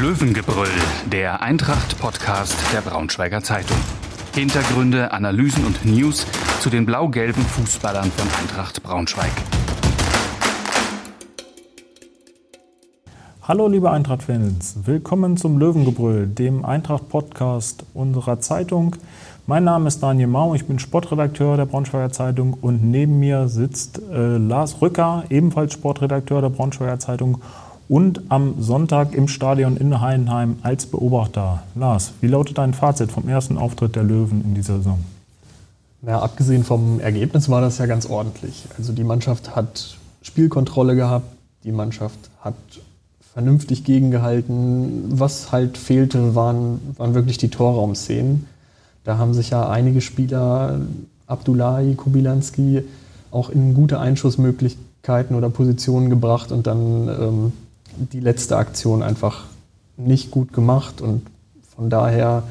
Löwengebrüll, der Eintracht-Podcast der Braunschweiger Zeitung. Hintergründe, Analysen und News zu den blau-gelben Fußballern von Eintracht Braunschweig. Hallo liebe Eintracht-Fans, willkommen zum Löwengebrüll, dem Eintracht-Podcast unserer Zeitung. Mein Name ist Daniel Mau, ich bin Sportredakteur der Braunschweiger Zeitung und neben mir sitzt äh, Lars Rücker, ebenfalls Sportredakteur der Braunschweiger Zeitung und am Sonntag im Stadion in Heidenheim als Beobachter. Lars, wie lautet dein Fazit vom ersten Auftritt der Löwen in dieser Saison? Ja, abgesehen vom Ergebnis war das ja ganz ordentlich. Also die Mannschaft hat Spielkontrolle gehabt, die Mannschaft hat vernünftig gegengehalten. Was halt fehlte, waren, waren wirklich die Torraumszenen. Da haben sich ja einige Spieler, Abdullahi, Kubilanski, auch in gute Einschussmöglichkeiten oder Positionen gebracht und dann ähm, die letzte Aktion einfach nicht gut gemacht und von daher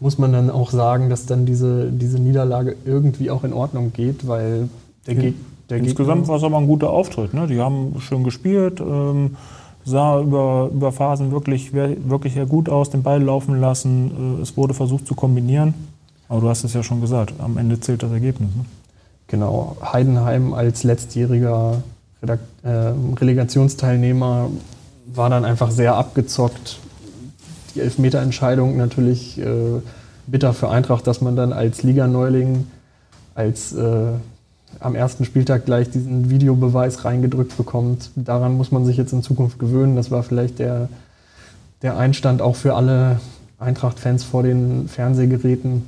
muss man dann auch sagen, dass dann diese, diese Niederlage irgendwie auch in Ordnung geht, weil der, Ge der Insgesamt war es aber ein guter Auftritt. Ne? Die haben schön gespielt, ähm, sah über, über Phasen wirklich, wirklich sehr gut aus, den Ball laufen lassen. Äh, es wurde versucht zu kombinieren. Aber du hast es ja schon gesagt, am Ende zählt das Ergebnis. Ne? Genau, Heidenheim als letztjähriger äh, Relegationsteilnehmer war dann einfach sehr abgezockt. Die Elfmeterentscheidung natürlich äh, bitter für Eintracht, dass man dann als Liganeuling, als äh, am ersten Spieltag gleich diesen Videobeweis reingedrückt bekommt. Daran muss man sich jetzt in Zukunft gewöhnen. Das war vielleicht der, der Einstand auch für alle Eintracht-Fans vor den Fernsehgeräten,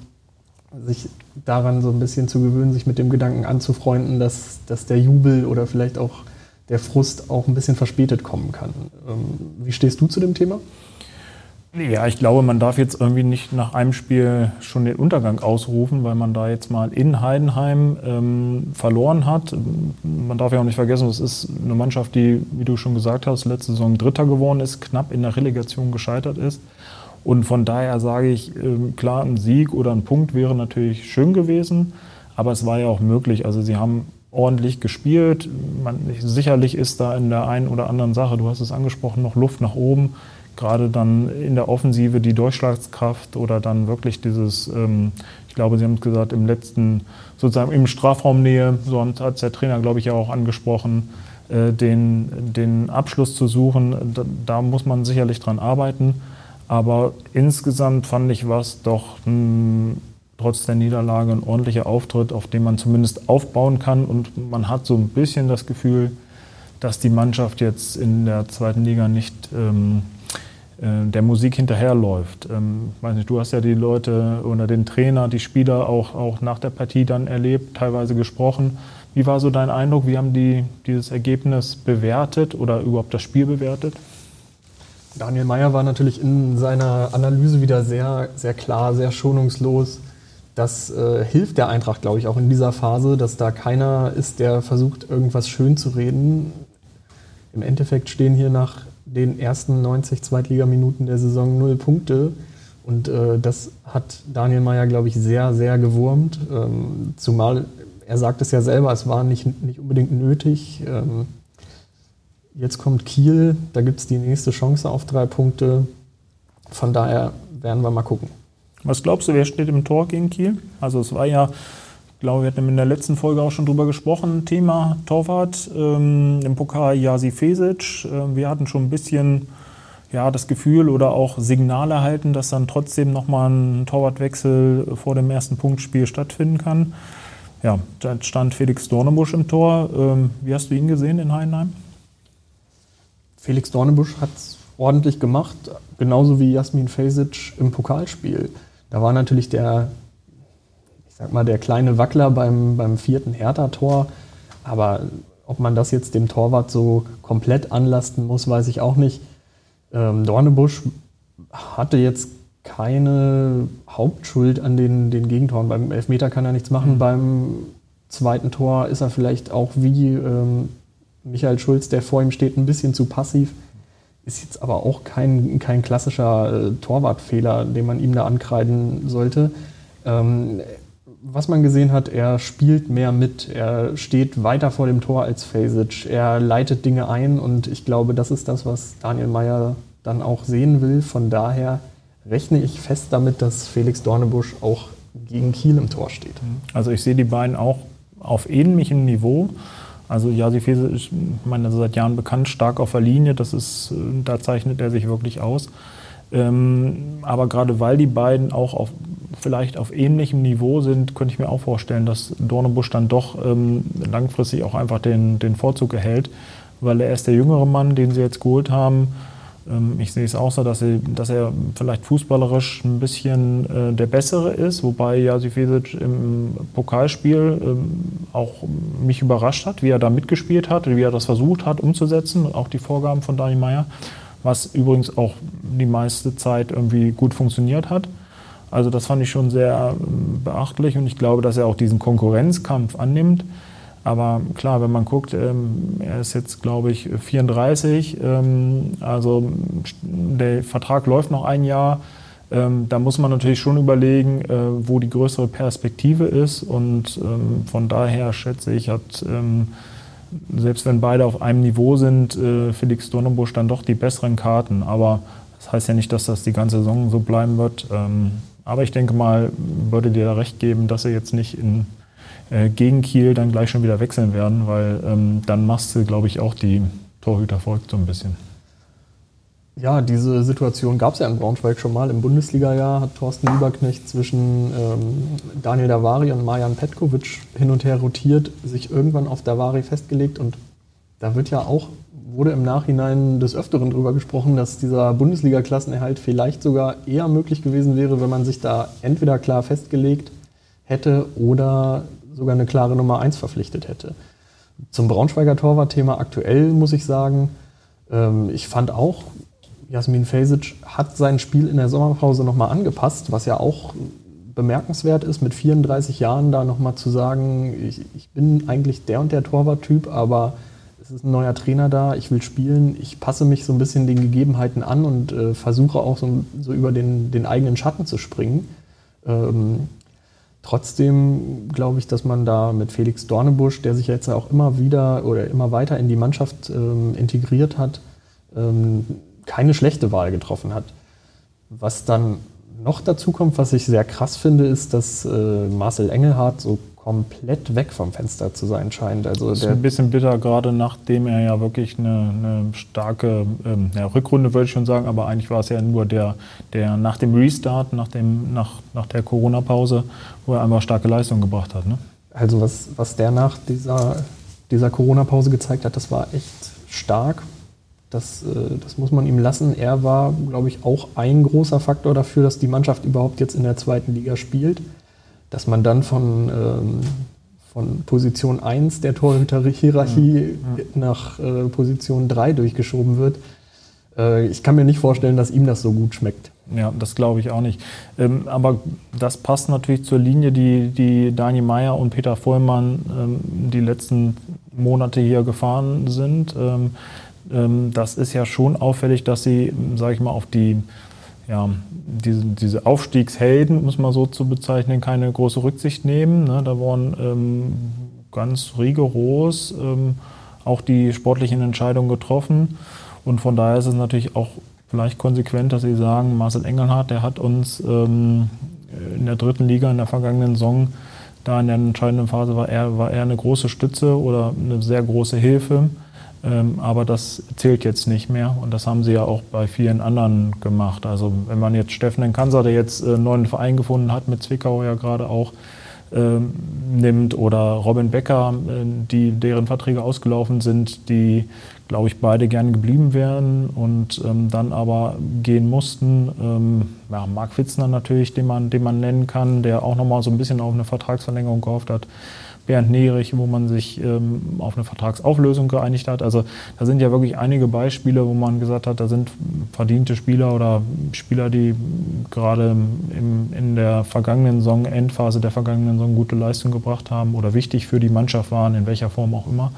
sich daran so ein bisschen zu gewöhnen, sich mit dem Gedanken anzufreunden, dass, dass der Jubel oder vielleicht auch der Frust auch ein bisschen verspätet kommen kann. Ähm, wie stehst du zu dem Thema? Ja, ich glaube, man darf jetzt irgendwie nicht nach einem Spiel schon den Untergang ausrufen, weil man da jetzt mal in Heidenheim ähm, verloren hat. Man darf ja auch nicht vergessen, es ist eine Mannschaft, die, wie du schon gesagt hast, letzte Saison Dritter geworden ist, knapp in der Relegation gescheitert ist. Und von daher sage ich, ähm, klar, ein Sieg oder ein Punkt wäre natürlich schön gewesen, aber es war ja auch möglich. Also sie haben ordentlich gespielt. Man, sicherlich ist da in der einen oder anderen Sache, du hast es angesprochen, noch Luft nach oben. Gerade dann in der Offensive die Durchschlagskraft oder dann wirklich dieses, ähm, ich glaube, Sie haben es gesagt, im letzten, sozusagen im Strafraumnähe, so hat der Trainer, glaube ich, ja auch angesprochen, äh, den, den Abschluss zu suchen. Da, da muss man sicherlich dran arbeiten. Aber insgesamt fand ich was doch mh, trotz der Niederlage ein ordentlicher Auftritt, auf dem man zumindest aufbauen kann. Und man hat so ein bisschen das Gefühl, dass die Mannschaft jetzt in der zweiten Liga nicht ähm, äh, der Musik hinterherläuft. Ähm, weiß nicht, du hast ja die Leute oder den Trainer, die Spieler auch, auch nach der Partie dann erlebt, teilweise gesprochen. Wie war so dein Eindruck? Wie haben die dieses Ergebnis bewertet oder überhaupt das Spiel bewertet? Daniel Meyer war natürlich in seiner Analyse wieder sehr, sehr klar, sehr schonungslos. Das äh, hilft der Eintracht, glaube ich, auch in dieser Phase, dass da keiner ist, der versucht, irgendwas schön zu reden. Im Endeffekt stehen hier nach den ersten 90 Zweitligaminuten der Saison null Punkte. Und äh, das hat Daniel Meyer, glaube ich, sehr, sehr gewurmt. Ähm, zumal er sagt es ja selber, es war nicht, nicht unbedingt nötig. Ähm, jetzt kommt Kiel, da gibt es die nächste Chance auf drei Punkte. Von daher werden wir mal gucken. Was glaubst du, wer steht im Tor gegen Kiel? Also es war ja, ich glaube, wir hatten in der letzten Folge auch schon drüber gesprochen, Thema Torwart, ähm, im Pokal Jasi Fesic. Äh, wir hatten schon ein bisschen ja, das Gefühl oder auch Signale erhalten, dass dann trotzdem nochmal ein Torwartwechsel vor dem ersten Punktspiel stattfinden kann. Ja, da stand Felix Dornebusch im Tor. Ähm, wie hast du ihn gesehen in Heidenheim? Felix Dornebusch hat es ordentlich gemacht, genauso wie Jasmin Fesic im Pokalspiel. Da war natürlich der, ich sag mal, der kleine Wackler beim, beim vierten Hertha-Tor. Aber ob man das jetzt dem Torwart so komplett anlasten muss, weiß ich auch nicht. Ähm, Dornebusch hatte jetzt keine Hauptschuld an den, den Gegentoren. Beim Elfmeter kann er nichts machen. Mhm. Beim zweiten Tor ist er vielleicht auch wie ähm, Michael Schulz, der vor ihm steht, ein bisschen zu passiv. Ist jetzt aber auch kein, kein klassischer äh, Torwartfehler, den man ihm da ankreiden sollte. Ähm, was man gesehen hat, er spielt mehr mit, er steht weiter vor dem Tor als Fasic, er leitet Dinge ein und ich glaube, das ist das, was Daniel Meyer dann auch sehen will. Von daher rechne ich fest damit, dass Felix Dornebusch auch gegen Kiel im Tor steht. Also ich sehe die beiden auch auf ähnlichem Niveau. Also Jasi Fese ist, ich meine, seit Jahren bekannt, stark auf der Linie. Das ist, da zeichnet er sich wirklich aus. Ähm, aber gerade weil die beiden auch auf, vielleicht auf ähnlichem Niveau sind, könnte ich mir auch vorstellen, dass Dornebusch dann doch ähm, langfristig auch einfach den, den Vorzug erhält, weil er ist der jüngere Mann, den sie jetzt geholt haben. Ähm, ich sehe es auch so, dass, sie, dass er vielleicht fußballerisch ein bisschen äh, der Bessere ist, wobei Jasi Fesic im Pokalspiel ähm, auch mich überrascht hat, wie er da mitgespielt hat, wie er das versucht hat umzusetzen, auch die Vorgaben von Dani Meyer, was übrigens auch die meiste Zeit irgendwie gut funktioniert hat. Also das fand ich schon sehr ähm, beachtlich und ich glaube, dass er auch diesen Konkurrenzkampf annimmt. Aber klar, wenn man guckt, ähm, er ist jetzt, glaube ich, 34, ähm, also der Vertrag läuft noch ein Jahr. Ähm, da muss man natürlich schon überlegen, äh, wo die größere Perspektive ist. Und von daher schätze ich, hat, selbst wenn beide auf einem Niveau sind, äh, Felix Dornenbusch dann doch die besseren Karten. Aber das heißt ja nicht, dass das die ganze Saison so bleiben wird. Aber ich denke mal, würde dir da recht geben, dass er jetzt nicht in, äh, gegen Kiel dann gleich schon wieder wechseln werden, weil ähm, dann machst du, glaube ich, auch die Torhüter folgt so ein bisschen. Ja, diese Situation gab es ja in Braunschweig schon mal. Im Bundesliga-Jahr hat Thorsten Lieberknecht zwischen ähm, Daniel Davari und Marjan Petkovic hin und her rotiert, sich irgendwann auf Davari festgelegt und da wird ja auch wurde im Nachhinein des Öfteren darüber gesprochen, dass dieser Bundesliga-Klassenerhalt vielleicht sogar eher möglich gewesen wäre, wenn man sich da entweder klar festgelegt hätte oder sogar eine klare Nummer 1 verpflichtet hätte. Zum Braunschweiger Torwartthema aktuell muss ich sagen, ähm, ich fand auch, Jasmin Fesic hat sein Spiel in der Sommerpause nochmal angepasst, was ja auch bemerkenswert ist, mit 34 Jahren da nochmal zu sagen, ich, ich bin eigentlich der und der Torwarttyp, aber es ist ein neuer Trainer da, ich will spielen, ich passe mich so ein bisschen den Gegebenheiten an und äh, versuche auch so, so, über den, den eigenen Schatten zu springen. Ähm, trotzdem glaube ich, dass man da mit Felix Dornebusch, der sich jetzt auch immer wieder oder immer weiter in die Mannschaft ähm, integriert hat, ähm, keine schlechte Wahl getroffen hat. Was dann noch dazu kommt, was ich sehr krass finde, ist, dass äh, Marcel Engelhardt so komplett weg vom Fenster zu sein scheint. Also das ist ein bisschen bitter, gerade nachdem er ja wirklich eine, eine starke ähm, ja, Rückrunde, würde ich schon sagen, aber eigentlich war es ja nur der, der nach dem Restart, nach, dem, nach, nach der Corona-Pause, wo er einfach starke Leistung gebracht hat. Ne? Also was, was der nach dieser, dieser Corona-Pause gezeigt hat, das war echt stark. Das, äh, das muss man ihm lassen. Er war, glaube ich, auch ein großer Faktor dafür, dass die Mannschaft überhaupt jetzt in der zweiten Liga spielt dass man dann von, ähm, von Position 1 der Torhüter-Hierarchie ja, ja. nach äh, Position 3 durchgeschoben wird. Äh, ich kann mir nicht vorstellen, dass ihm das so gut schmeckt. Ja, das glaube ich auch nicht. Ähm, aber das passt natürlich zur Linie, die, die Dani Meyer und Peter Vollmann ähm, die letzten Monate hier gefahren sind. Ähm, ähm das ist ja schon auffällig, dass sie, sage ich mal, auf die ja, diese, diese Aufstiegshelden, muss man so zu bezeichnen, keine große Rücksicht nehmen. Ne? Da wurden ähm, ganz rigoros ähm, auch die sportlichen Entscheidungen getroffen. Und von daher ist es natürlich auch vielleicht konsequent, dass Sie sagen, Marcel Engelhardt, der hat uns ähm, in der dritten Liga in der vergangenen Saison, da in der entscheidenden Phase war er, war er eine große Stütze oder eine sehr große Hilfe. Ähm, aber das zählt jetzt nicht mehr und das haben sie ja auch bei vielen anderen gemacht. Also wenn man jetzt Steffen Kanser, der jetzt einen äh, neuen Verein gefunden hat, mit Zwickau ja gerade auch, ähm, nimmt oder Robin Becker, äh, die, deren Verträge ausgelaufen sind, die, glaube ich, beide gern geblieben wären und ähm, dann aber gehen mussten. Ähm, ja, Marc Fitzner natürlich, den man, den man nennen kann, der auch nochmal so ein bisschen auf eine Vertragsverlängerung gehofft hat. Bernd Nerich, wo man sich ähm, auf eine Vertragsauflösung geeinigt hat. Also da sind ja wirklich einige Beispiele, wo man gesagt hat, da sind verdiente Spieler oder Spieler, die gerade im, in der vergangenen Saison, Endphase der vergangenen Saison gute Leistung gebracht haben oder wichtig für die Mannschaft waren, in welcher Form auch immer.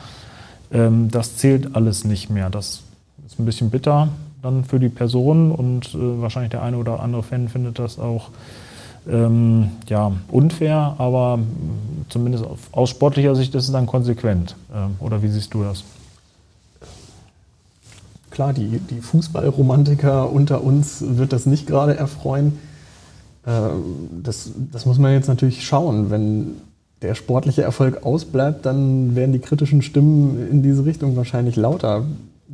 Ähm, das zählt alles nicht mehr. Das ist ein bisschen bitter dann für die Person und äh, wahrscheinlich der eine oder andere Fan findet das auch ähm, ja, unfair, aber zumindest aus sportlicher Sicht ist es dann konsequent. Ähm, oder wie siehst du das? klar, die, die Fußballromantiker unter uns wird das nicht gerade erfreuen. Äh, das, das muss man jetzt natürlich schauen. Wenn der sportliche Erfolg ausbleibt, dann werden die kritischen Stimmen in diese Richtung wahrscheinlich lauter,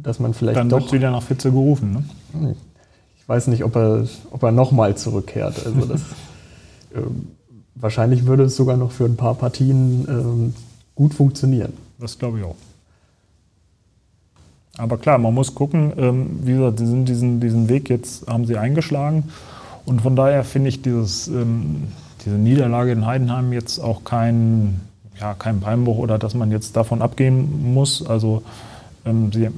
dass man vielleicht dann doch... Dann wird wieder nach Fitze gerufen, ne? Ich weiß nicht, ob er, ob er nochmal zurückkehrt. Also das, äh, wahrscheinlich würde es sogar noch für ein paar Partien äh, gut funktionieren. Das glaube ich auch. Aber klar, man muss gucken, ähm, wie gesagt, sie sind diesen, diesen Weg jetzt, haben sie eingeschlagen. Und von daher finde ich dieses, ähm, diese Niederlage in Heidenheim jetzt auch kein, ja, kein Beinbruch oder dass man jetzt davon abgehen muss. Also ähm, sie,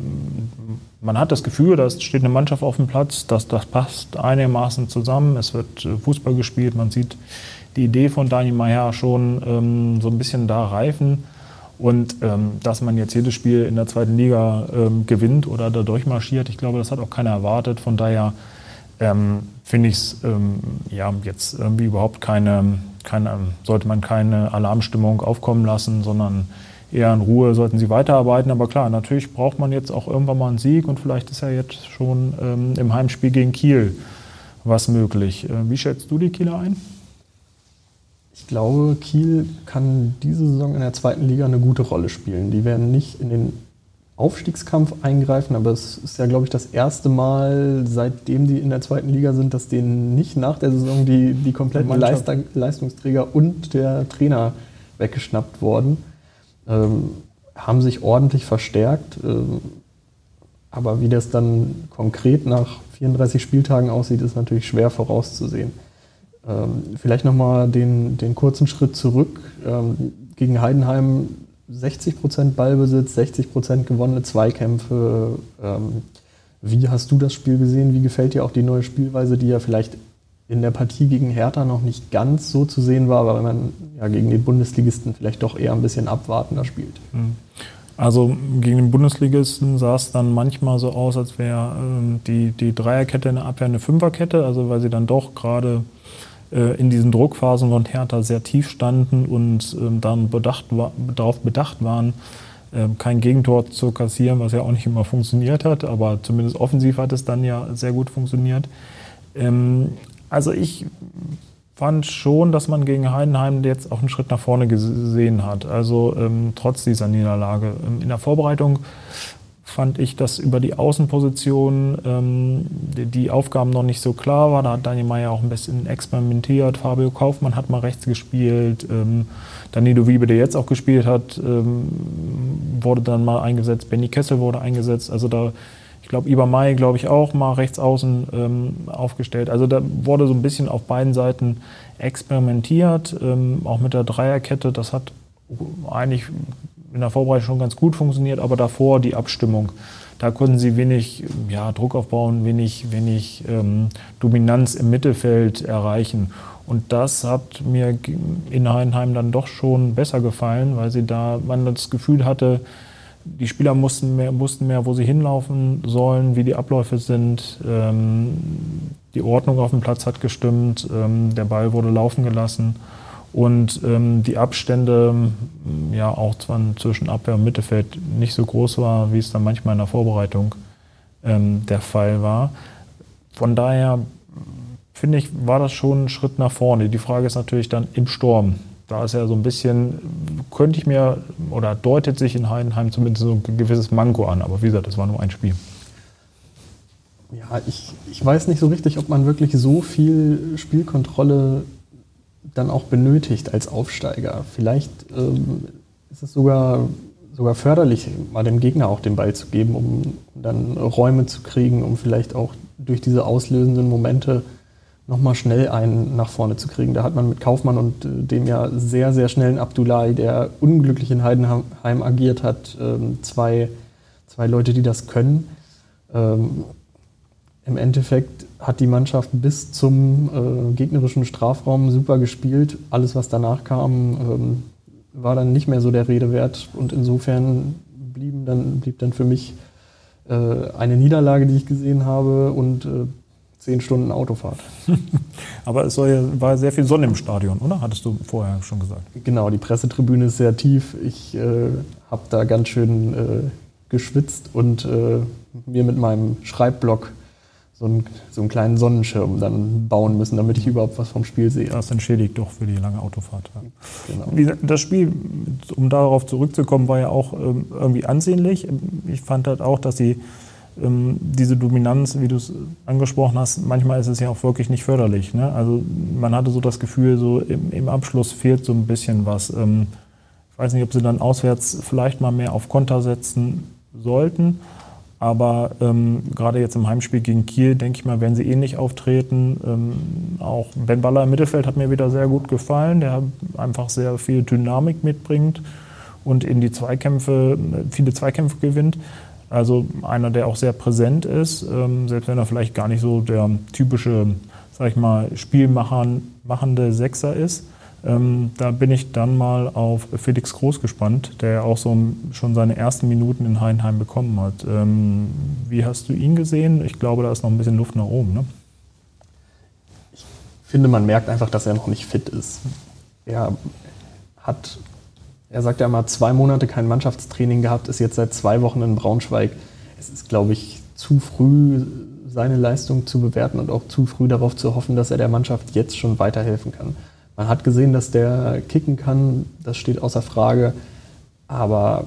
man hat das Gefühl, da steht eine Mannschaft auf dem Platz, dass das passt einigermaßen zusammen. Es wird äh, Fußball gespielt, man sieht die Idee von Dani Meyer schon ähm, so ein bisschen da reifen. Und ähm, dass man jetzt jedes Spiel in der zweiten Liga ähm, gewinnt oder da durchmarschiert, ich glaube, das hat auch keiner erwartet. Von daher ähm, finde ich es ähm, ja, jetzt irgendwie überhaupt keine, keine, sollte man keine Alarmstimmung aufkommen lassen, sondern eher in Ruhe sollten sie weiterarbeiten. Aber klar, natürlich braucht man jetzt auch irgendwann mal einen Sieg und vielleicht ist ja jetzt schon ähm, im Heimspiel gegen Kiel was möglich. Äh, wie schätzt du die Kieler ein? Ich glaube, Kiel kann diese Saison in der zweiten Liga eine gute Rolle spielen. Die werden nicht in den Aufstiegskampf eingreifen, aber es ist ja, glaube ich, das erste Mal, seitdem die in der zweiten Liga sind, dass denen nicht nach der Saison die, die kompletten Leistungsträger und der Trainer weggeschnappt wurden. Ähm, haben sich ordentlich verstärkt. Ähm, aber wie das dann konkret nach 34 Spieltagen aussieht, ist natürlich schwer vorauszusehen. Ähm, vielleicht nochmal den, den kurzen Schritt zurück. Ähm, gegen Heidenheim 60 Prozent Ballbesitz, 60 Prozent gewonnene Zweikämpfe. Ähm, wie hast du das Spiel gesehen? Wie gefällt dir auch die neue Spielweise, die ja vielleicht in der Partie gegen Hertha noch nicht ganz so zu sehen war, weil man ja gegen den Bundesligisten vielleicht doch eher ein bisschen abwartender spielt? Mhm. Also gegen den Bundesligisten sah es dann manchmal so aus, als wäre ähm, die, die Dreierkette in der Abwehr eine Fünferkette, also weil sie dann doch gerade äh, in diesen Druckphasen von Hertha sehr tief standen und ähm, dann bedacht darauf bedacht waren, äh, kein Gegentor zu kassieren, was ja auch nicht immer funktioniert hat, aber zumindest offensiv hat es dann ja sehr gut funktioniert. Ähm, also ich fand schon, dass man gegen Heidenheim jetzt auch einen Schritt nach vorne gesehen hat. Also ähm, trotz dieser Niederlage. Ähm, in der Vorbereitung fand ich, dass über die Außenposition ähm, die, die, Aufgaben noch nicht so klar waren. Da hat Daniel Meyer auch ein bisschen experimentiert. Fabio Kaufmann hat mal rechts gespielt. Ähm, Danilo Wiebe, der jetzt auch gespielt hat, ähm, wurde dann mal eingesetzt. Benny Kessel wurde eingesetzt. Also da, ich glaube, Iber Mai, glaube ich, auch mal rechts außen ähm, aufgestellt. Also da wurde so ein bisschen auf beiden Seiten experimentiert, ähm, auch mit der Dreierkette. Das hat eigentlich in der Vorbereitung schon ganz gut funktioniert, aber davor die Abstimmung. Da konnten sie wenig ja, Druck aufbauen, wenig, wenig ähm, Dominanz im Mittelfeld erreichen. Und das hat mir in Heidenheim dann doch schon besser gefallen, weil sie da, man das Gefühl hatte, die Spieler mussten mehr, mussten mehr, wo sie hinlaufen sollen, wie die Abläufe sind. Ähm, die Ordnung auf dem Platz hat gestimmt, ähm, der Ball wurde laufen gelassen. Und ähm, die Abstände, ja auch zwischen Abwehr und Mittelfeld nicht so groß war, wie es dann manchmal in der Vorbereitung der Fall war. Von daher finde ich, war das schon ein Schritt nach vorne. Die Frage ist natürlich dann im Sturm. Da ist ja so ein bisschen, könnte ich mir, oder deutet sich in Heidenheim zumindest so ein gewisses Manko an. Aber wie gesagt, das war nur ein Spiel. Ja, ich, ich weiß nicht so richtig, ob man wirklich so viel Spielkontrolle dann auch benötigt als Aufsteiger. Vielleicht ähm, ist es sogar, sogar förderlich, mal dem Gegner auch den Ball zu geben, um dann Räume zu kriegen, um vielleicht auch durch diese auslösenden Momente nochmal schnell einen nach vorne zu kriegen. Da hat man mit Kaufmann und äh, dem ja sehr, sehr schnellen Abdullahi, der unglücklich in Heidenheim agiert hat, ähm, zwei, zwei Leute, die das können. Ähm, Im Endeffekt hat die Mannschaft bis zum äh, gegnerischen Strafraum super gespielt. Alles, was danach kam, ähm, war dann nicht mehr so der Rede wert. Und insofern blieben dann, blieb dann für mich äh, eine Niederlage, die ich gesehen habe und zehn Stunden Autofahrt. Aber es ja, war sehr viel Sonne im Stadion, oder? Hattest du vorher schon gesagt? Genau, die Pressetribüne ist sehr tief. Ich äh, habe da ganz schön äh, geschwitzt und äh, mir mit meinem Schreibblock so einen, so einen kleinen Sonnenschirm dann bauen müssen, damit ich überhaupt was vom Spiel sehe. Das entschädigt doch für die lange Autofahrt. Genau. Das Spiel, um darauf zurückzukommen, war ja auch ähm, irgendwie ansehnlich. Ich fand halt auch, dass sie diese Dominanz, wie du es angesprochen hast, manchmal ist es ja auch wirklich nicht förderlich. Ne? Also man hatte so das Gefühl, so im, im Abschluss fehlt so ein bisschen was. Ähm, ich weiß nicht, ob sie dann auswärts vielleicht mal mehr auf Konter setzen sollten. Aber ähm, gerade jetzt im Heimspiel gegen Kiel, denke ich mal, werden sie ähnlich auftreten. Ähm, auch Ben Baller im Mittelfeld hat mir wieder sehr gut gefallen, der einfach sehr viel Dynamik mitbringt und in die Zweikämpfe, viele Zweikämpfe gewinnt. Also einer, der auch sehr präsent ist, ähm, selbst wenn er vielleicht gar nicht so der typische, sag ich mal, spielmachende Sechser ist. Ähm, da bin ich dann mal auf Felix Groß gespannt, der ja auch so schon seine ersten Minuten in Heidenheim bekommen hat. Ähm, wie hast du ihn gesehen? Ich glaube, da ist noch ein bisschen Luft nach oben. Ne? Ich finde, man merkt einfach, dass er noch nicht fit ist. Er hat, er sagt ja mal, zwei Monate kein Mannschaftstraining gehabt, ist jetzt seit zwei Wochen in Braunschweig. Es ist, glaube ich, zu früh, seine Leistung zu bewerten und auch zu früh darauf zu hoffen, dass er der Mannschaft jetzt schon weiterhelfen kann. Man hat gesehen, dass der kicken kann, das steht außer Frage. Aber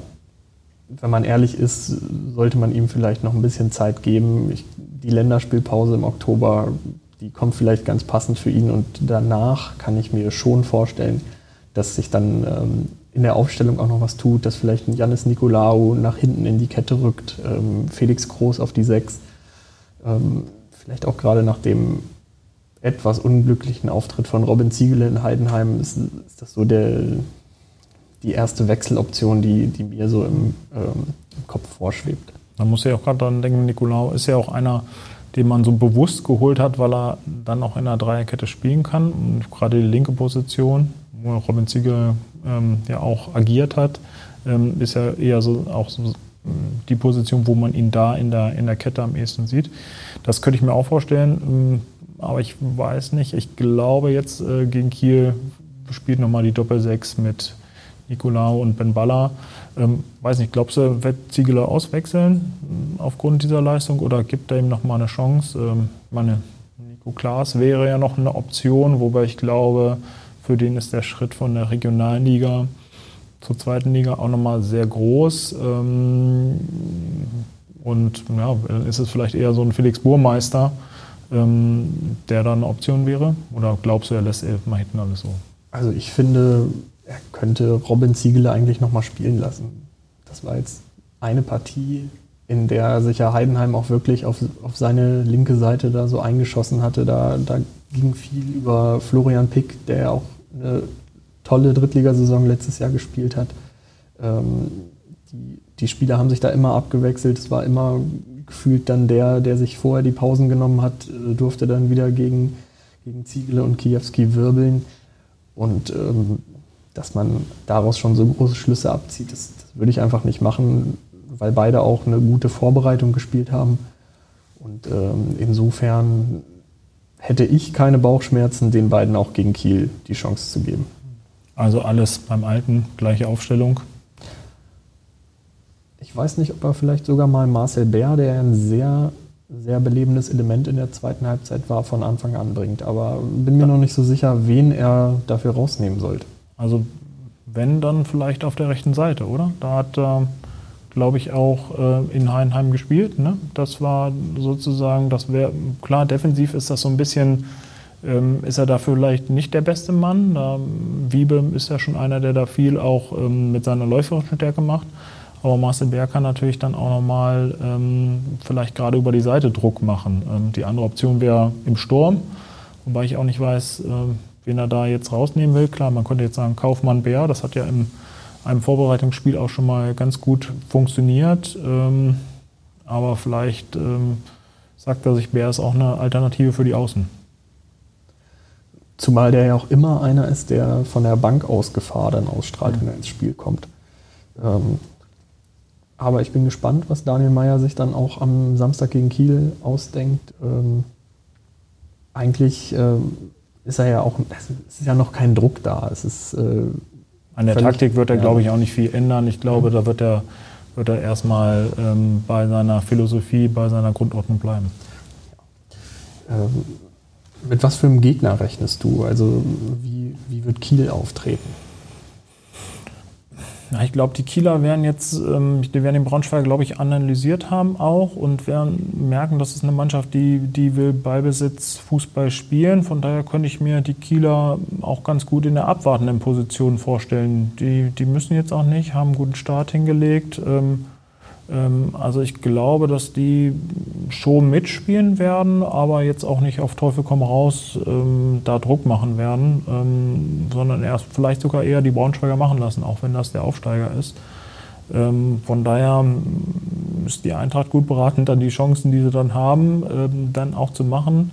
wenn man ehrlich ist, sollte man ihm vielleicht noch ein bisschen Zeit geben. Ich, die Länderspielpause im Oktober, die kommt vielleicht ganz passend für ihn. Und danach kann ich mir schon vorstellen, dass sich dann ähm, in der Aufstellung auch noch was tut, dass vielleicht ein Janis Nikolaou nach hinten in die Kette rückt, ähm, Felix Groß auf die Sechs. Ähm, vielleicht auch gerade nach dem etwas unglücklichen Auftritt von Robin Ziegele in Heidenheim ist, ist das so der, die erste Wechseloption, die, die mir so im, ähm, im Kopf vorschwebt. Man muss ja auch gerade dran denken, Nicolau ist ja auch einer, den man so bewusst geholt hat, weil er dann auch in der Dreierkette spielen kann. Und gerade die linke Position, wo Robin Ziegel ähm, ja auch agiert hat, ähm, ist ja eher so auch so die Position, wo man ihn da in der, in der Kette am ehesten sieht. Das könnte ich mir auch vorstellen. Ähm, aber ich weiß nicht. Ich glaube, jetzt äh, gegen Kiel spielt nochmal die Doppel-6 mit Nicolau und Ben Baller. Ähm, weiß nicht, glaubst du, wird Ziegeler auswechseln äh, aufgrund dieser Leistung oder gibt er ihm nochmal eine Chance? Ähm, meine, Nico Klaas wäre ja noch eine Option, wobei ich glaube, für den ist der Schritt von der regionalen Liga zur zweiten Liga auch nochmal sehr groß. Ähm, und ja, ist es vielleicht eher so ein Felix Burmeister, ähm, der dann eine Option wäre? Oder glaubst du, er lässt elfmal hinten alles so? Also ich finde, er könnte Robin Ziegele eigentlich nochmal spielen lassen. Das war jetzt eine Partie, in der sich ja Heidenheim auch wirklich auf, auf seine linke Seite da so eingeschossen hatte. Da, da ging viel über Florian Pick, der auch eine tolle Drittligasaison letztes Jahr gespielt hat. Ähm, die, die Spieler haben sich da immer abgewechselt. Es war immer gefühlt dann der, der sich vorher die Pausen genommen hat, äh, durfte dann wieder gegen, gegen Ziegele und Kiewski wirbeln. Und ähm, dass man daraus schon so große Schlüsse abzieht, das, das, würde ich einfach nicht machen, weil beide auch eine gute Vorbereitung gespielt haben. Und ähm, insofern hätte ich keine Bauchschmerzen, den beiden auch gegen Kiel die Chance zu geben. Also alles beim Alten, gleiche Aufstellung. Ich weiß nicht, ob er vielleicht sogar mal Marcel Bär, der ein sehr, sehr belebendes Element in der zweiten Halbzeit war, von Anfang an bringt. Aber bin mir noch nicht so sicher, wen er dafür rausnehmen sollte. Also wenn, dann vielleicht auf der rechten Seite, oder? Da hat er, glaube ich, auch äh, in Heinheim gespielt. Ne? Das war sozusagen, das wäre, klar, defensiv ist das so ein bisschen, ähm, ist er da vielleicht nicht der beste Mann. Wiebe ist ja schon einer, der da viel auch ähm, mit seiner läuferischen Stärke macht. Aber Marcel Bär kann natürlich dann auch nochmal ähm, vielleicht gerade über die Seite Druck machen. Ähm, die andere Option wäre im Sturm, wobei ich auch nicht weiß, äh, wen er da jetzt rausnehmen will. Klar, man könnte jetzt sagen Kaufmann Bär, das hat ja in einem Vorbereitungsspiel auch schon mal ganz gut funktioniert. Ähm, aber vielleicht ähm, sagt er sich, Bär ist auch eine Alternative für die Außen. Zumal der ja auch immer einer ist, der von der Bank aus Gefahr dann ausstrahlt, wenn er ins Spiel kommt. Ähm, aber ich bin gespannt, was Daniel Meyer sich dann auch am Samstag gegen Kiel ausdenkt. Ähm, eigentlich äh, ist er ja auch, es ist ja noch kein Druck da. Es ist, äh, An der Taktik wird er, ja. glaube ich, auch nicht viel ändern. Ich glaube, da wird er wird er erstmal ähm, bei seiner Philosophie, bei seiner Grundordnung bleiben. Ähm, mit was für einem Gegner rechnest du? Also wie, wie wird Kiel auftreten? Ja, ich glaube, die Kieler werden jetzt, ähm, die werden den Braunschweig, glaube ich, analysiert haben auch und werden merken, das ist eine Mannschaft, die, die will Ballbesitz Fußball spielen. Von daher könnte ich mir die Kieler auch ganz gut in der abwartenden Position vorstellen. Die, die müssen jetzt auch nicht, haben einen guten Start hingelegt. Ähm, also ich glaube, dass die schon mitspielen werden, aber jetzt auch nicht auf Teufel komm raus ähm, da Druck machen werden, ähm, sondern erst vielleicht sogar eher die Braunschweiger machen lassen, auch wenn das der Aufsteiger ist. Ähm, von daher ist die Eintracht gut beraten, dann die Chancen, die sie dann haben, ähm, dann auch zu machen.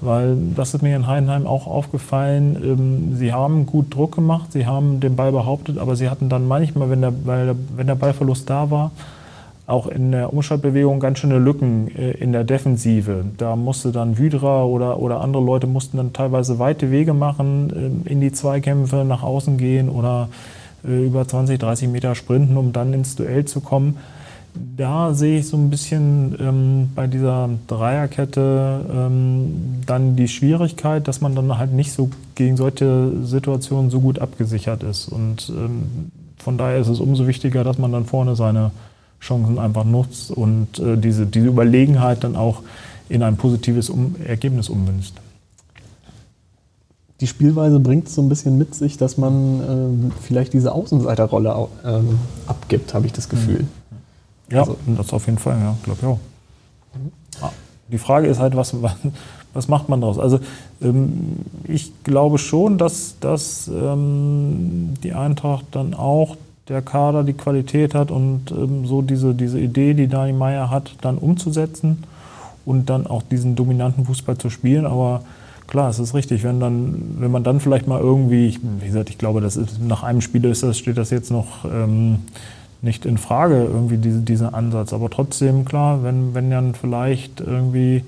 Weil das ist mir in Heidenheim auch aufgefallen. Ähm, sie haben gut Druck gemacht, sie haben den Ball behauptet, aber sie hatten dann manchmal, wenn der, wenn der Ballverlust da war, auch in der Umschaltbewegung ganz schöne Lücken äh, in der Defensive. Da musste dann Hydra oder, oder andere Leute mussten dann teilweise weite Wege machen, äh, in die Zweikämpfe nach außen gehen oder äh, über 20, 30 Meter sprinten, um dann ins Duell zu kommen. Da sehe ich so ein bisschen ähm, bei dieser Dreierkette ähm, dann die Schwierigkeit, dass man dann halt nicht so gegen solche Situationen so gut abgesichert ist. Und ähm, von daher ist es umso wichtiger, dass man dann vorne seine Chancen einfach nutzt und äh, diese, diese Überlegenheit dann auch in ein positives um Ergebnis ummünzt. Die Spielweise bringt es so ein bisschen mit sich, dass man äh, vielleicht diese Außenseiterrolle äh, abgibt, habe ich das Gefühl. Ja, also, das auf jeden Fall, ja, glaube ich auch. Mhm. Die Frage ist halt, was, was macht man daraus? Also ähm, ich glaube schon, dass, dass ähm, die Eintracht dann auch der Kader die Qualität hat und ähm, so diese, diese Idee, die Dani Meyer hat, dann umzusetzen und dann auch diesen dominanten Fußball zu spielen. Aber klar, es ist richtig, wenn, dann, wenn man dann vielleicht mal irgendwie, wie gesagt, ich glaube, das ist, nach einem Spiel ist das, steht das jetzt noch ähm, nicht in Frage, irgendwie diese, dieser Ansatz. Aber trotzdem, klar, wenn, wenn dann vielleicht irgendwie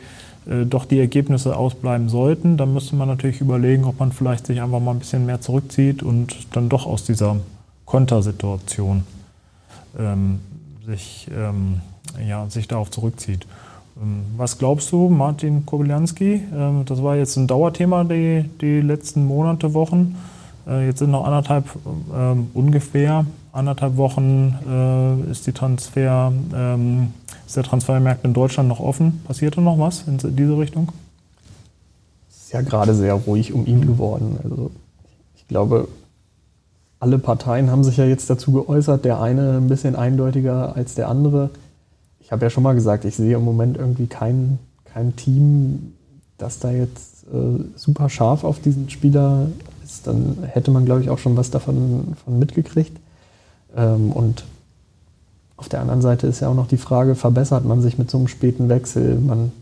äh, doch die Ergebnisse ausbleiben sollten, dann müsste man natürlich überlegen, ob man vielleicht sich einfach mal ein bisschen mehr zurückzieht und dann doch aus dieser Kontersituation ähm, sich, ähm, ja, sich darauf zurückzieht. Ähm, was glaubst du, Martin Kobylanski? Ähm, das war jetzt ein Dauerthema die, die letzten Monate, Wochen. Äh, jetzt sind noch anderthalb, ähm, ungefähr anderthalb Wochen äh, ist, die Transfer, ist der Transfermarkt in Deutschland noch offen. Passiert da noch was in diese Richtung? Es ist ja gerade sehr ruhig um ihn geworden. Also ich glaube, alle Parteien haben sich ja jetzt dazu geäußert, der eine ein bisschen eindeutiger als der andere. Ich habe ja schon mal gesagt, ich sehe im Moment irgendwie kein, kein Team, das da jetzt äh, super scharf auf diesen Spieler ist. Dann hätte man, glaube ich, auch schon was davon, mitgekriegt. Ähm, und auf der anderen Seite ist ja auch noch die Frage, verbessert man sich mit so einem späten Wechsel? Man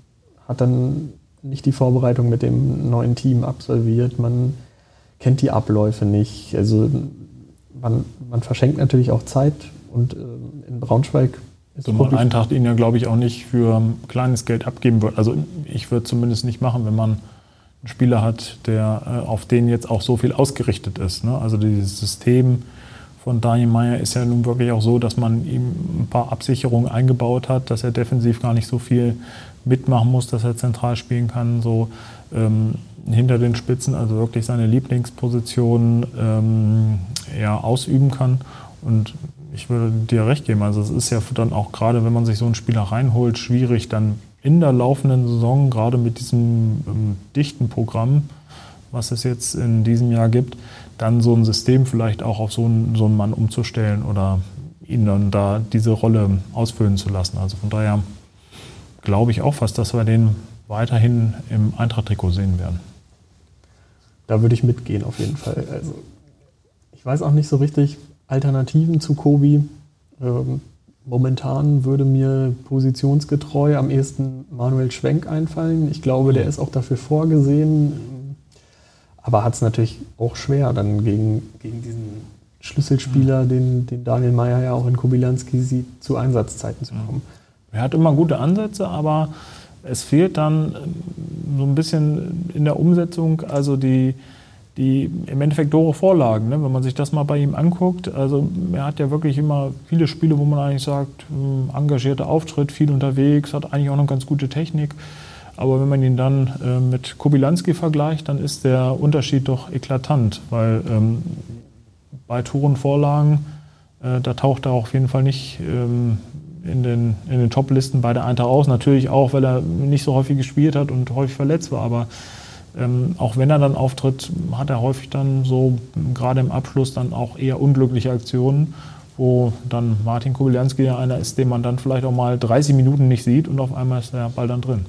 hat dann nicht die Vorbereitung mit dem neuen Team absolviert, man kennt die Abläufe nicht. Also man, man verschenkt natürlich auch Zeit und äh, in Braunschweig ist so man Eintracht ihn ja, glaube ich, auch nicht für kleines Geld abgeben wird. Also ich würde zumindest nicht machen, wenn man einen Spieler hat, der äh, auf den jetzt auch so viel ausgerichtet ist. Ne? Also dieses System von Daniel Meyer ist ja nun wirklich auch so, dass man ihm ein paar Absicherungen eingebaut hat, dass er defensiv gar nicht so viel mitmachen muss, dass er zentral spielen kann. So ähm, hinter den Spitzen, also wirklich seine Lieblingsposition ähm, ja, ausüben kann. Und ich würde dir recht geben, also es ist ja dann auch gerade, wenn man sich so einen Spieler reinholt, schwierig, dann in der laufenden Saison, gerade mit diesem ähm, dichten Programm, was es jetzt in diesem Jahr gibt, dann so ein System vielleicht auch auf so einen, so einen Mann umzustellen oder ihn dann da diese Rolle ausfüllen zu lassen. Also von daher glaube ich auch fast, dass wir den weiterhin im Eintracht-Trikot sehen werden. Da würde ich mitgehen auf jeden Fall. Also ich weiß auch nicht so richtig Alternativen zu Kobi. Ähm, momentan würde mir positionsgetreu am ehesten Manuel Schwenk einfallen. Ich glaube, der ist auch dafür vorgesehen, aber hat es natürlich auch schwer, dann gegen, gegen diesen Schlüsselspieler, den, den Daniel Meyer ja auch in Kobilanski sieht, zu Einsatzzeiten zu kommen. Er hat immer gute Ansätze, aber es fehlt dann ähm, so ein bisschen in der Umsetzung, also die, die im Endeffekt doofe Vorlagen. Ne? Wenn man sich das mal bei ihm anguckt, also er hat ja wirklich immer viele Spiele, wo man eigentlich sagt, mh, engagierter Auftritt, viel unterwegs, hat eigentlich auch noch ganz gute Technik. Aber wenn man ihn dann äh, mit Kobilanski vergleicht, dann ist der Unterschied doch eklatant, weil ähm, bei Touren Vorlagen, äh, da taucht er auf jeden Fall nicht ähm, in den, in den Top-Listen bei der Eintracht aus. Natürlich auch, weil er nicht so häufig gespielt hat und häufig verletzt war, aber ähm, auch wenn er dann auftritt, hat er häufig dann so, gerade im Abschluss, dann auch eher unglückliche Aktionen, wo dann Martin Kubilanski ja einer ist, den man dann vielleicht auch mal 30 Minuten nicht sieht und auf einmal ist der Ball dann drin.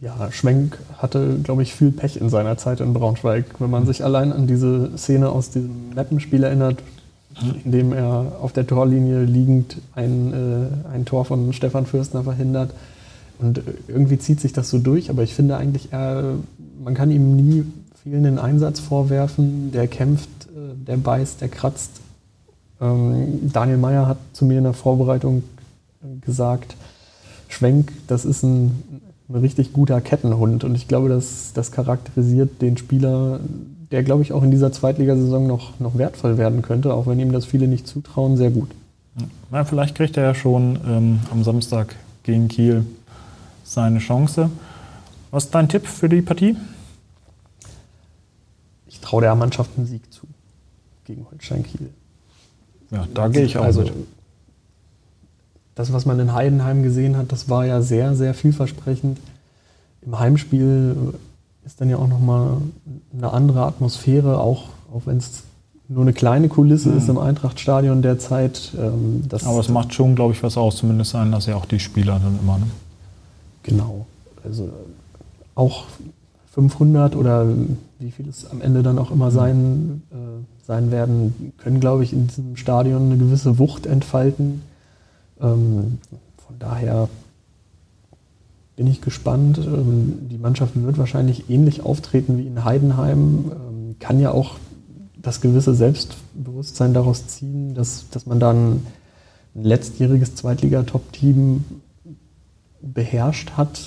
Ja, Schwenk hatte, glaube ich, viel Pech in seiner Zeit in Braunschweig. Wenn man sich allein an diese Szene aus diesem Mappenspiel erinnert, in dem er auf der Torlinie liegend ein, äh, ein Tor von Stefan Fürstner verhindert. Und irgendwie zieht sich das so durch, aber ich finde eigentlich, er, man kann ihm nie fehlenden Einsatz vorwerfen. Der kämpft, äh, der beißt, der kratzt. Ähm, Daniel Meyer hat zu mir in der Vorbereitung gesagt, Schwenk, das ist ein, ein richtig guter Kettenhund. Und ich glaube, das, das charakterisiert den Spieler, der, glaube ich, auch in dieser Zweitligasaison noch, noch wertvoll werden könnte, auch wenn ihm das viele nicht zutrauen, sehr gut. Ja, vielleicht kriegt er ja schon ähm, am Samstag gegen Kiel seine Chance. Was ist dein Tipp für die Partie? Ich traue der Mannschaft einen Sieg zu gegen Holstein Kiel. Ja, da gehe ich auch also, mit. Das, was man in Heidenheim gesehen hat, das war ja sehr, sehr vielversprechend. Im Heimspiel ist dann ja auch nochmal eine andere Atmosphäre, auch, auch wenn es nur eine kleine Kulisse mhm. ist im Eintrachtstadion derzeit. Ähm, Aber es macht schon, glaube ich, was aus, zumindest sein, dass ja auch die Spieler dann immer. Ne? Genau. Also auch 500 oder wie viel es am Ende dann auch immer sein, äh, sein werden, können, glaube ich, in diesem Stadion eine gewisse Wucht entfalten. Ähm, von daher bin ich gespannt. Ähm, die Mannschaft wird wahrscheinlich ähnlich auftreten wie in Heidenheim. Ähm, kann ja auch das gewisse Selbstbewusstsein daraus ziehen, dass, dass man dann ein letztjähriges Zweitliga-Top-Team beherrscht hat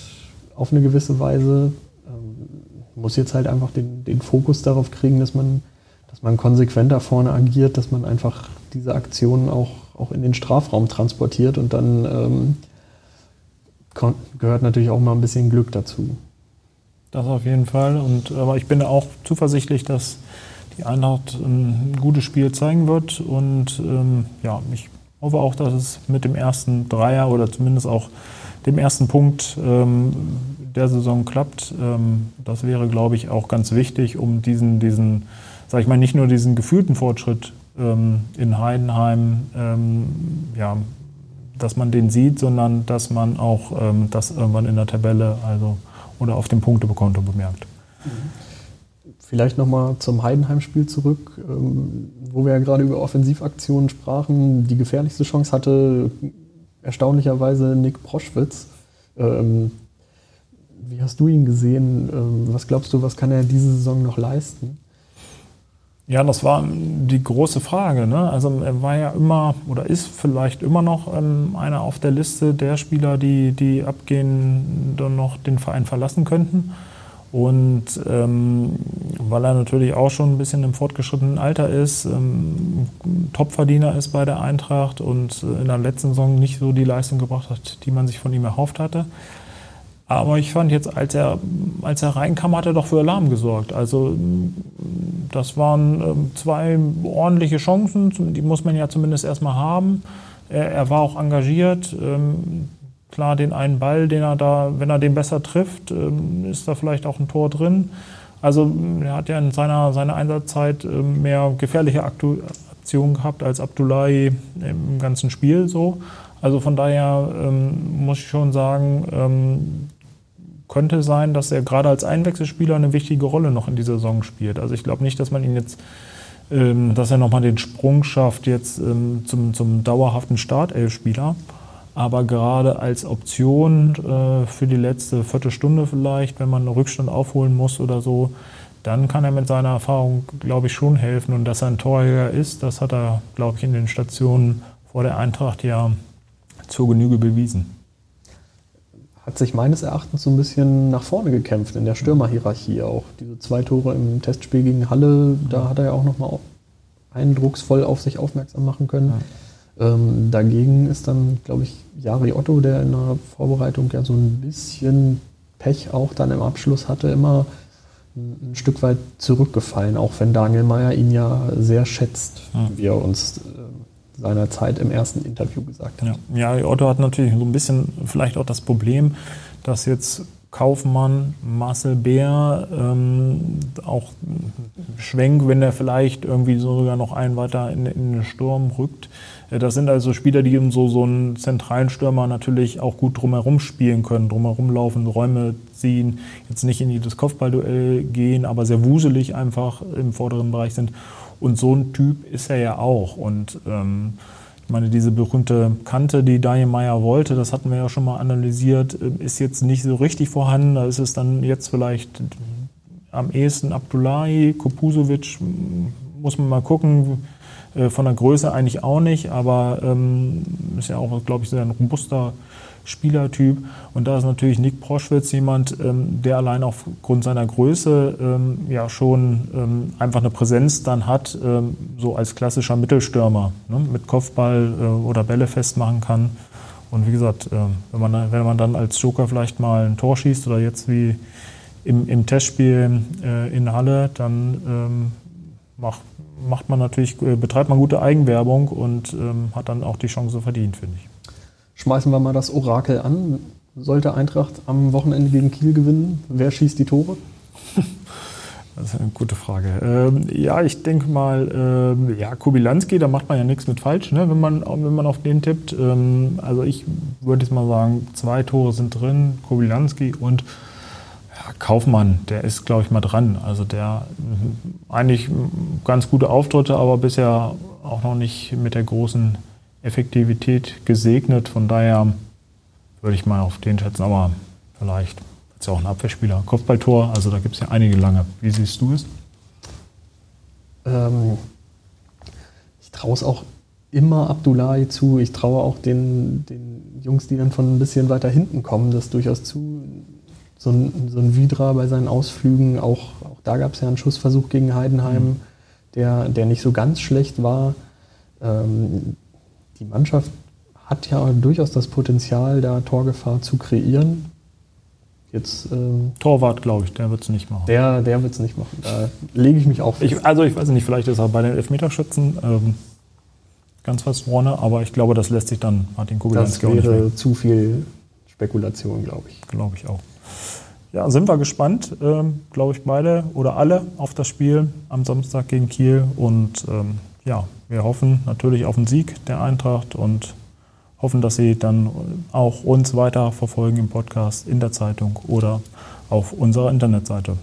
auf eine gewisse Weise. Ähm, muss jetzt halt einfach den, den Fokus darauf kriegen, dass man, dass man konsequenter vorne agiert, dass man einfach diese Aktionen auch, auch in den Strafraum transportiert und dann gehört natürlich auch mal ein bisschen Glück dazu. Das auf jeden Fall. Und, aber ich bin auch zuversichtlich, dass die Eintracht ein gutes Spiel zeigen wird. Und ähm, ja, ich hoffe auch, dass es mit dem ersten Dreier oder zumindest auch dem ersten Punkt ähm, der Saison klappt. Ähm, das wäre, glaube ich, auch ganz wichtig, um diesen, diesen sage ich mal, nicht nur diesen gefühlten Fortschritt ähm, in Heidenheim ähm, ja, dass man den sieht, sondern dass man auch ähm, das irgendwann in der Tabelle also, oder auf dem Punktekonto bemerkt. Vielleicht nochmal zum Heidenheim-Spiel zurück, ähm, wo wir ja gerade über Offensivaktionen sprachen. Die gefährlichste Chance hatte erstaunlicherweise Nick Proschwitz. Ähm, wie hast du ihn gesehen? Ähm, was glaubst du, was kann er diese Saison noch leisten? Ja, das war die große Frage. Ne? Also er war ja immer oder ist vielleicht immer noch ähm, einer auf der Liste der Spieler, die, die abgehen, dann noch den Verein verlassen könnten. Und ähm, weil er natürlich auch schon ein bisschen im fortgeschrittenen Alter ist, ähm, Topverdiener ist bei der Eintracht und in der letzten Saison nicht so die Leistung gebracht hat, die man sich von ihm erhofft hatte, aber ich fand jetzt, als er, als er reinkam, hat er doch für Alarm gesorgt. Also das waren ähm, zwei ordentliche Chancen, die muss man ja zumindest erstmal haben. Er, er war auch engagiert. Ähm, klar, den einen Ball, den er da, wenn er den besser trifft, ähm, ist da vielleicht auch ein Tor drin. Also er hat ja in seiner, seiner Einsatzzeit mehr gefährliche Aktionen gehabt als Abdullahi im ganzen Spiel so. Also von daher ähm, muss ich schon sagen, ähm, könnte sein, dass er gerade als Einwechselspieler eine wichtige Rolle noch in dieser Saison spielt. Also ich glaube nicht, dass man ihn jetzt, ähm, dass er nochmal den Sprung schafft jetzt ähm, zum, zum dauerhaften Startelfspieler. Aber gerade als Option äh, für die letzte Viertelstunde vielleicht, wenn man einen Rückstand aufholen muss oder so, dann kann er mit seiner Erfahrung, glaube ich, schon helfen. Und dass er ein Torjäger ist, das hat er, glaube ich, in den Stationen vor der Eintracht ja zur Genüge bewiesen hat sich meines Erachtens so ein bisschen nach vorne gekämpft in der Stürmerhierarchie auch. Diese zwei Tore im Testspiel gegen Halle, da hat er ja auch nochmal eindrucksvoll auf sich aufmerksam machen können. Ja. Ähm, dagegen ist dann, glaube ich, Jari Otto, der in der Vorbereitung ja so ein bisschen Pech auch dann im Abschluss hatte, immer ein, Stück weit zurückgefallen, auch wenn Daniel Meyer ihn ja sehr schätzt, ja. wie er uns äh, seinerzeit im ersten Interview gesagt hat. Ja. ja, Otto hat natürlich so ein bisschen vielleicht auch das Problem, dass jetzt Kaufmann, Marcel Bär, ähm, auch Schwenk, wenn er vielleicht irgendwie sogar noch einen weiter in, in, den Sturm rückt. Äh, das sind also Spieler, die in so, so einen zentralen Stürmer natürlich auch gut drumherum spielen können, drumherum laufen, Räume ziehen, jetzt nicht in jedes Kopfballduell gehen, aber sehr wuselig einfach im vorderen Bereich sind. Und so ein Typ ist er ja auch. Und ähm, ich meine, diese berühmte Kante, die Daniel Meyer wollte, das hatten wir ja schon mal analysiert, äh, ist jetzt nicht so richtig vorhanden. Da ist es dann jetzt vielleicht am ehesten Abdullahi, Kopusovic, muss man mal gucken. Äh, von der Größe eigentlich auch nicht, aber ähm, ist ja auch, glaube ich, sehr ein robuster Spielertyp. Und da ist natürlich Nick Proschwitz jemand, ähm, der allein aufgrund seiner Größe ähm, ja schon ähm, einfach eine Präsenz dann hat, ähm, so als klassischer Mittelstürmer, ne, mit Kopfball äh, oder Bälle festmachen kann. Und wie gesagt, äh, wenn, man, wenn man dann als Joker vielleicht mal ein Tor schießt oder jetzt wie im, im Testspiel äh, in Halle, dann ähm, macht, macht man natürlich, äh, betreibt man gute Eigenwerbung und ähm, hat dann auch die Chance verdient, finde ich schmeißen wir mal das Orakel an. Sollte Eintracht am Wochenende gegen Kiel gewinnen, wer schießt die Tore? Das ist eine gute Frage. Ähm, ja, ich denke mal, ähm, ja, Kubilanski, da macht man ja nichts mit falsch, ne, wenn, man, wenn man auf den tippt. Ähm, also ich würde jetzt mal sagen, zwei Tore sind drin, Kubilanski und ja, Kaufmann, der ist, glaube ich, mal dran. Also der eigentlich ganz gute Auftritte, aber bisher auch noch nicht mit der großen Effektivität gesegnet. Von daher würde ich mal auf den schätzen, aber vielleicht ist ja auch ein Abwehrspieler. Kopfballtor, also da gibt es ja einige lange. Wie siehst du es? Ähm, ich traue es auch immer Abdullahi zu. Ich traue auch den, den Jungs, die dann von ein bisschen weiter hinten kommen, das durchaus zu. So ein, so ein Vidra bei seinen Ausflügen, auch, auch da gab es ja einen Schussversuch gegen Heidenheim, mhm. der, der nicht so ganz schlecht war. Ähm, die Mannschaft hat ja durchaus das Potenzial, da Torgefahr zu kreieren. Jetzt, ähm, Torwart, glaube ich, der wird es nicht machen. Der, der wird es nicht machen. Da lege ich mich auf. Ich, also ich weiß nicht, vielleicht ist er bei den Elfmeterschützen ähm, ganz fast vorne, aber ich glaube, das lässt sich dann Martin Kubilanski Das wäre zu viel Spekulation, glaube ich. Glaube ich auch. Ja, sind wir gespannt, ähm, glaube ich, beide oder alle auf das Spiel am Samstag gegen Kiel und ähm, ja, wir hoffen natürlich auf den Sieg der Eintracht und hoffen, dass Sie dann auch uns weiter verfolgen im Podcast, in der Zeitung oder auf unserer Internetseite.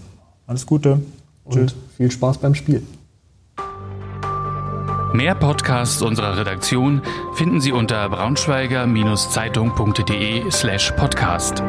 Alles Gute. Und Tschüss. viel Spaß beim Spiel. Mehr Podcasts unserer Redaktion finden Sie unter braunschweiger-zeitung.de slash podcast.